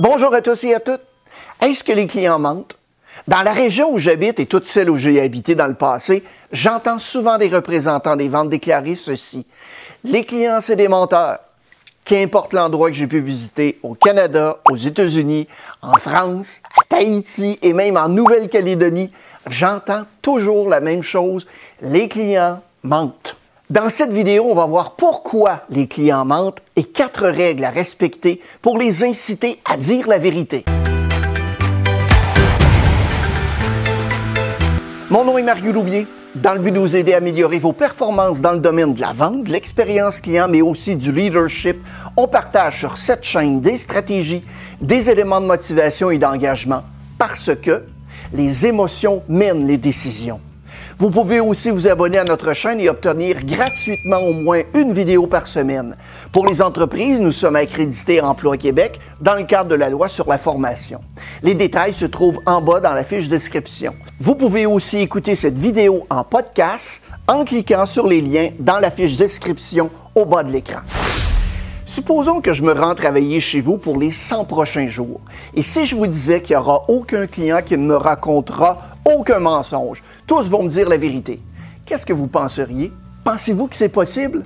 Bonjour à tous et à toutes. Est-ce que les clients mentent? Dans la région où j'habite et toutes celles où j'ai habité dans le passé, j'entends souvent des représentants des ventes déclarer ceci. Les clients, c'est des menteurs. Qu'importe l'endroit que j'ai pu visiter, au Canada, aux États-Unis, en France, à Tahiti et même en Nouvelle-Calédonie, j'entends toujours la même chose. Les clients mentent. Dans cette vidéo, on va voir pourquoi les clients mentent et quatre règles à respecter pour les inciter à dire la vérité. Mon nom est Mario Loubier. Dans le but de vous aider à améliorer vos performances dans le domaine de la vente, de l'expérience client, mais aussi du leadership, on partage sur cette chaîne des stratégies, des éléments de motivation et d'engagement parce que les émotions mènent les décisions. Vous pouvez aussi vous abonner à notre chaîne et obtenir gratuitement au moins une vidéo par semaine. Pour les entreprises, nous sommes accrédités Emploi Québec dans le cadre de la loi sur la formation. Les détails se trouvent en bas dans la fiche description. Vous pouvez aussi écouter cette vidéo en podcast en cliquant sur les liens dans la fiche description au bas de l'écran. Supposons que je me rends travailler chez vous pour les 100 prochains jours. Et si je vous disais qu'il n'y aura aucun client qui ne me racontera aucun mensonge, tous vont me dire la vérité, qu'est-ce que vous penseriez? Pensez-vous que c'est possible?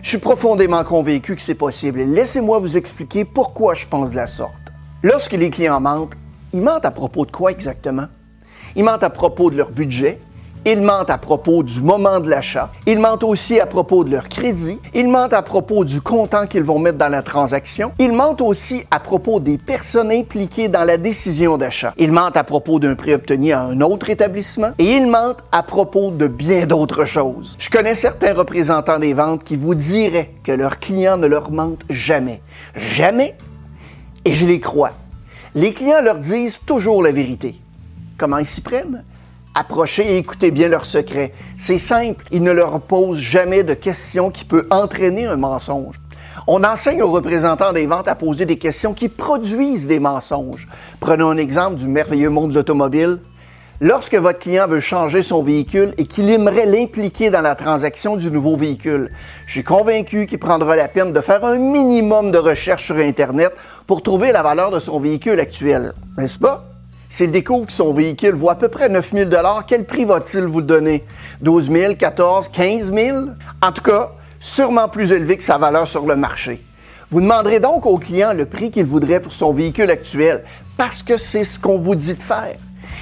Je suis profondément convaincu que c'est possible laissez-moi vous expliquer pourquoi je pense de la sorte. Lorsque les clients mentent, ils mentent à propos de quoi exactement? Ils mentent à propos de leur budget, ils mentent à propos du moment de l'achat. Ils mentent aussi à propos de leur crédit. Ils mentent à propos du comptant qu'ils vont mettre dans la transaction. Ils mentent aussi à propos des personnes impliquées dans la décision d'achat. Ils mentent à propos d'un prix obtenu à un autre établissement. Et ils mentent à propos de bien d'autres choses. Je connais certains représentants des ventes qui vous diraient que leurs clients ne leur mentent jamais. Jamais. Et je les crois. Les clients leur disent toujours la vérité. Comment ils s'y prennent? Approchez et écoutez bien leurs secrets. C'est simple, ils ne leur posent jamais de questions qui peuvent entraîner un mensonge. On enseigne aux représentants des ventes à poser des questions qui produisent des mensonges. Prenons un exemple du merveilleux monde de l'automobile. Lorsque votre client veut changer son véhicule et qu'il aimerait l'impliquer dans la transaction du nouveau véhicule, je suis convaincu qu'il prendra la peine de faire un minimum de recherche sur Internet pour trouver la valeur de son véhicule actuel, n'est-ce pas? S'il découvre que son véhicule vaut à peu près 9 000 quel prix va-t-il vous donner? 12 000, 14 15 000? En tout cas, sûrement plus élevé que sa valeur sur le marché. Vous demanderez donc au client le prix qu'il voudrait pour son véhicule actuel, parce que c'est ce qu'on vous dit de faire.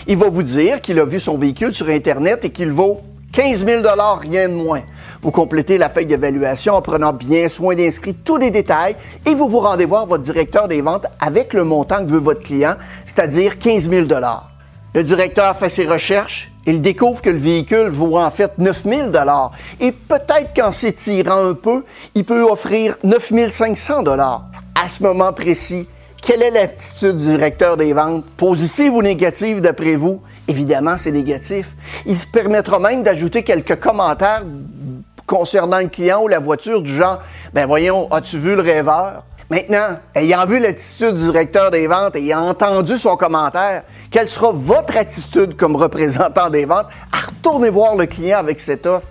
Il va vous dire qu'il a vu son véhicule sur Internet et qu'il vaut 15 000 rien de moins. Vous complétez la feuille d'évaluation en prenant bien soin d'inscrire tous les détails et vous vous rendez voir votre directeur des ventes avec le montant que veut votre client, c'est-à-dire 15 000 Le directeur fait ses recherches, il découvre que le véhicule vaut en fait 9 000 et peut-être qu'en s'étirant un peu, il peut offrir 9 500 À ce moment précis, quelle est l'attitude du directeur des ventes? Positive ou négative d'après vous? Évidemment, c'est négatif. Il se permettra même d'ajouter quelques commentaires concernant le client ou la voiture du genre, ben voyons, as-tu vu le rêveur? Maintenant, ayant vu l'attitude du directeur des ventes et ayant entendu son commentaire, quelle sera votre attitude comme représentant des ventes? À retourner voir le client avec cette offre?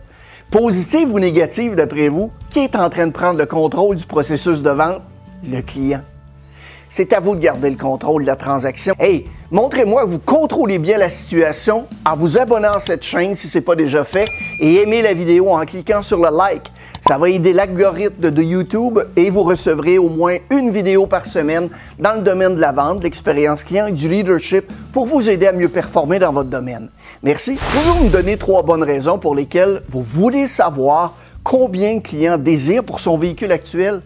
Positive ou négative d'après vous? Qui est en train de prendre le contrôle du processus de vente? Le client c'est à vous de garder le contrôle de la transaction. Hey, montrez-moi que vous contrôlez bien la situation en vous abonnant à cette chaîne si ce n'est pas déjà fait et aimez la vidéo en cliquant sur le like. Ça va aider l'algorithme de YouTube et vous recevrez au moins une vidéo par semaine dans le domaine de la vente, de l'expérience client et du leadership pour vous aider à mieux performer dans votre domaine. Merci. Pouvez-vous me donner trois bonnes raisons pour lesquelles vous voulez savoir combien de clients désirent pour son véhicule actuel?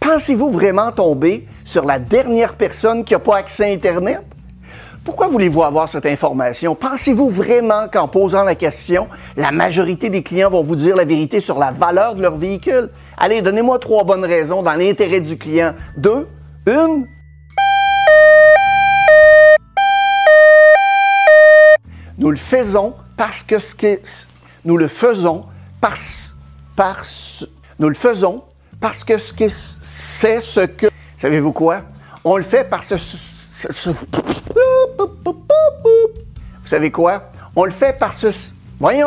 Pensez-vous vraiment tomber sur la dernière personne qui n'a pas accès à Internet? Pourquoi voulez-vous avoir cette information? Pensez-vous vraiment qu'en posant la question, la majorité des clients vont vous dire la vérité sur la valeur de leur véhicule? Allez, donnez-moi trois bonnes raisons dans l'intérêt du client. Deux, une. Nous le faisons parce que ce que nous le faisons parce, parce nous le faisons parce que ce c'est ce que. Savez-vous quoi? On le fait parce que. Vous savez quoi? On le fait parce que. Voyons!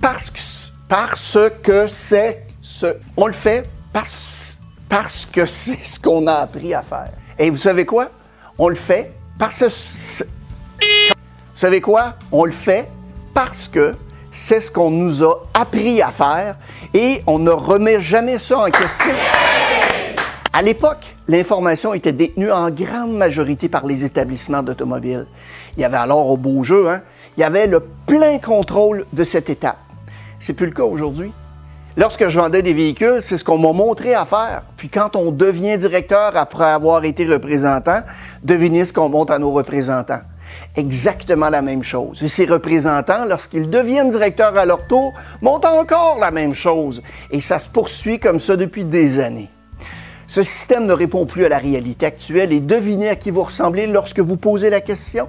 Parce que. Parce que c'est ce. On le fait parce, parce que c'est ce qu'on a appris à faire. Et vous savez quoi? On le fait parce que... Vous savez quoi? On le fait parce que c'est ce qu'on nous a appris à faire et on ne remet jamais ça en question. À l'époque, l'information était détenue en grande majorité par les établissements d'automobile. Il y avait alors au beau jeu, hein, il y avait le plein contrôle de cette étape. C'est plus le cas aujourd'hui. Lorsque je vendais des véhicules, c'est ce qu'on m'a montré à faire. Puis quand on devient directeur après avoir été représentant, devinez ce qu'on monte à nos représentants. Exactement la même chose. Et ces représentants, lorsqu'ils deviennent directeurs à leur tour, montent encore la même chose. Et ça se poursuit comme ça depuis des années. Ce système ne répond plus à la réalité actuelle et devinez à qui vous ressemblez lorsque vous posez la question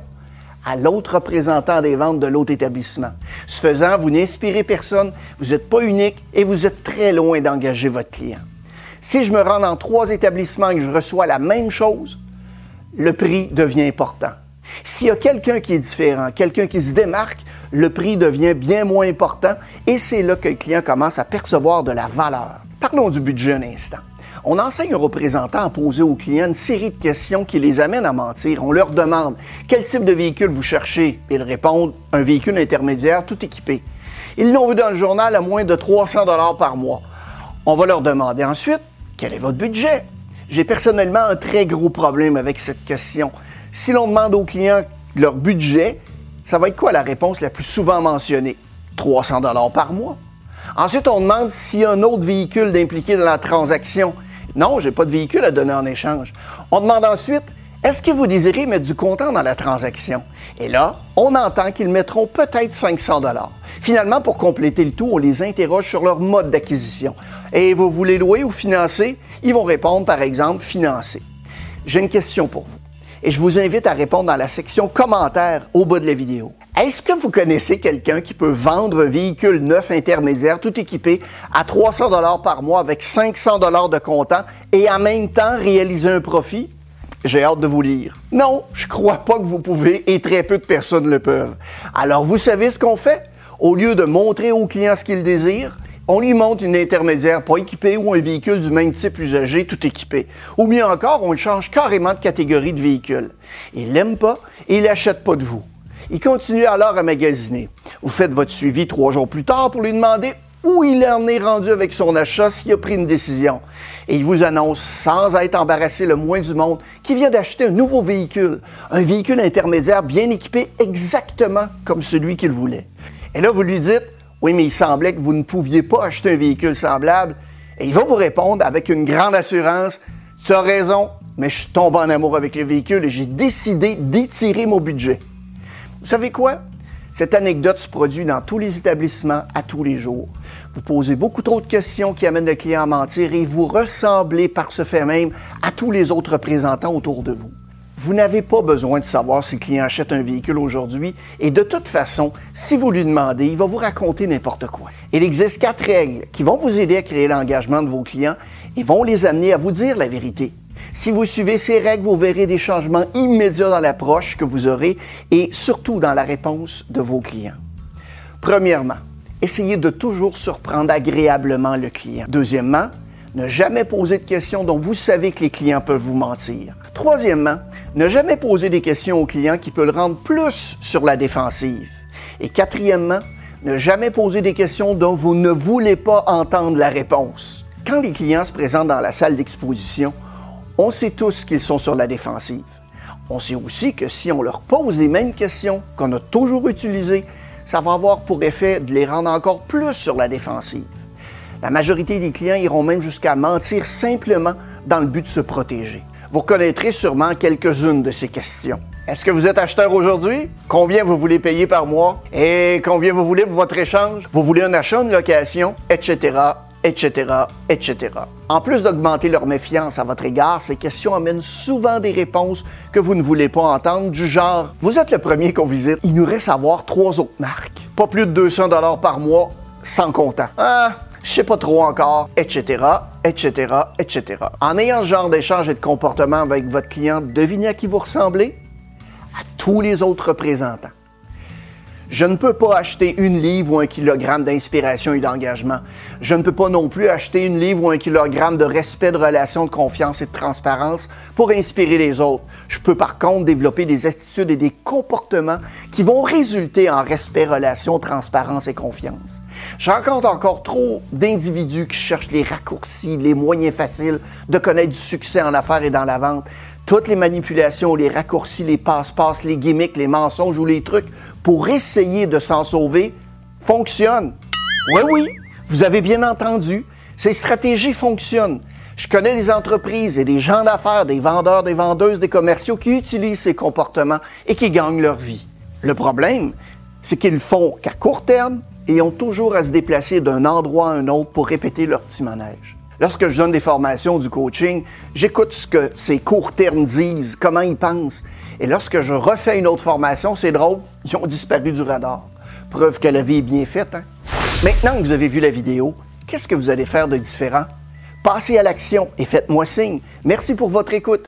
à l'autre représentant des ventes de l'autre établissement. Ce faisant, vous n'inspirez personne, vous n'êtes pas unique et vous êtes très loin d'engager votre client. Si je me rends dans trois établissements et que je reçois la même chose, le prix devient important. S'il y a quelqu'un qui est différent, quelqu'un qui se démarque, le prix devient bien moins important et c'est là que le client commence à percevoir de la valeur. Parlons du budget un instant. On enseigne aux représentants à poser aux clients une série de questions qui les amènent à mentir. On leur demande quel type de véhicule vous cherchez. Ils répondent un véhicule intermédiaire tout équipé. Ils l'ont vu dans le journal à moins de 300 dollars par mois. On va leur demander ensuite quel est votre budget. J'ai personnellement un très gros problème avec cette question. Si l'on demande aux clients leur budget, ça va être quoi la réponse la plus souvent mentionnée? 300 dollars par mois. Ensuite, on demande s'il y a un autre véhicule d'impliquer dans la transaction. Non, je n'ai pas de véhicule à donner en échange. On demande ensuite, est-ce que vous désirez mettre du comptant dans la transaction? Et là, on entend qu'ils mettront peut-être 500 dollars. Finalement, pour compléter le tout, on les interroge sur leur mode d'acquisition. Et vous voulez louer ou financer? Ils vont répondre, par exemple, financer. J'ai une question pour vous et je vous invite à répondre dans la section commentaires au bas de la vidéo. Est-ce que vous connaissez quelqu'un qui peut vendre un véhicule neuf intermédiaire tout équipé à 300 dollars par mois avec 500 dollars de comptant et en même temps réaliser un profit? J'ai hâte de vous lire. Non, je crois pas que vous pouvez et très peu de personnes le peuvent. Alors vous savez ce qu'on fait? Au lieu de montrer au client ce qu'il désire, on lui montre une intermédiaire pas équipée ou un véhicule du même type usagé tout équipé. Ou mieux encore, on le change carrément de catégorie de véhicule. Il l'aime pas et il n'achète pas de vous. Il continue alors à magasiner. Vous faites votre suivi trois jours plus tard pour lui demander où il en est rendu avec son achat s'il a pris une décision. Et il vous annonce, sans être embarrassé le moins du monde, qu'il vient d'acheter un nouveau véhicule, un véhicule intermédiaire bien équipé exactement comme celui qu'il voulait. Et là, vous lui dites, oui, mais il semblait que vous ne pouviez pas acheter un véhicule semblable. Et il va vous répondre avec une grande assurance, tu as raison, mais je suis tombé en amour avec le véhicule et j'ai décidé d'étirer mon budget. Vous savez quoi? Cette anecdote se produit dans tous les établissements à tous les jours. Vous posez beaucoup trop de questions qui amènent le client à mentir et vous ressemblez par ce fait même à tous les autres représentants autour de vous. Vous n'avez pas besoin de savoir si le client achète un véhicule aujourd'hui et de toute façon, si vous lui demandez, il va vous raconter n'importe quoi. Il existe quatre règles qui vont vous aider à créer l'engagement de vos clients et vont les amener à vous dire la vérité. Si vous suivez ces règles, vous verrez des changements immédiats dans l'approche que vous aurez et surtout dans la réponse de vos clients. Premièrement, essayez de toujours surprendre agréablement le client. Deuxièmement, ne jamais poser de questions dont vous savez que les clients peuvent vous mentir. Troisièmement, ne jamais poser des questions au client qui peut le rendre plus sur la défensive. Et quatrièmement, ne jamais poser des questions dont vous ne voulez pas entendre la réponse. Quand les clients se présentent dans la salle d'exposition, on sait tous qu'ils sont sur la défensive. On sait aussi que si on leur pose les mêmes questions qu'on a toujours utilisées, ça va avoir pour effet de les rendre encore plus sur la défensive. La majorité des clients iront même jusqu'à mentir simplement dans le but de se protéger. Vous connaîtrez sûrement quelques-unes de ces questions. Est-ce que vous êtes acheteur aujourd'hui? Combien vous voulez payer par mois? Et combien vous voulez pour votre échange? Vous voulez un achat, une location, etc., etc., etc. En plus d'augmenter leur méfiance à votre égard, ces questions amènent souvent des réponses que vous ne voulez pas entendre, du genre Vous êtes le premier qu'on visite, il nous reste à voir trois autres marques. Pas plus de 200 dollars par mois, sans comptant. Ah, je sais pas trop encore, etc., etc., etc. En ayant ce genre d'échange et de comportement avec votre client, devinez à qui vous ressemblez? À tous les autres représentants. Je ne peux pas acheter une livre ou un kilogramme d'inspiration et d'engagement. Je ne peux pas non plus acheter une livre ou un kilogramme de respect, de relation, de confiance et de transparence pour inspirer les autres. Je peux par contre développer des attitudes et des comportements qui vont résulter en respect, relation, transparence et confiance. Je rencontre encore trop d'individus qui cherchent les raccourcis, les moyens faciles de connaître du succès en affaires et dans la vente toutes les manipulations, les raccourcis, les passe-passe, les gimmicks, les mensonges ou les trucs pour essayer de s'en sauver fonctionnent. Oui, oui, vous avez bien entendu, ces stratégies fonctionnent. Je connais des entreprises et des gens d'affaires, des vendeurs, des vendeuses, des commerciaux qui utilisent ces comportements et qui gagnent leur vie. Le problème, c'est qu'ils font qu'à court terme et ont toujours à se déplacer d'un endroit à un autre pour répéter leur petit manège. Lorsque je donne des formations, du coaching, j'écoute ce que ces courts termes disent, comment ils pensent. Et lorsque je refais une autre formation, c'est drôle, ils ont disparu du radar. Preuve que la vie est bien faite. Hein? Maintenant que vous avez vu la vidéo, qu'est-ce que vous allez faire de différent? Passez à l'action et faites-moi signe. Merci pour votre écoute.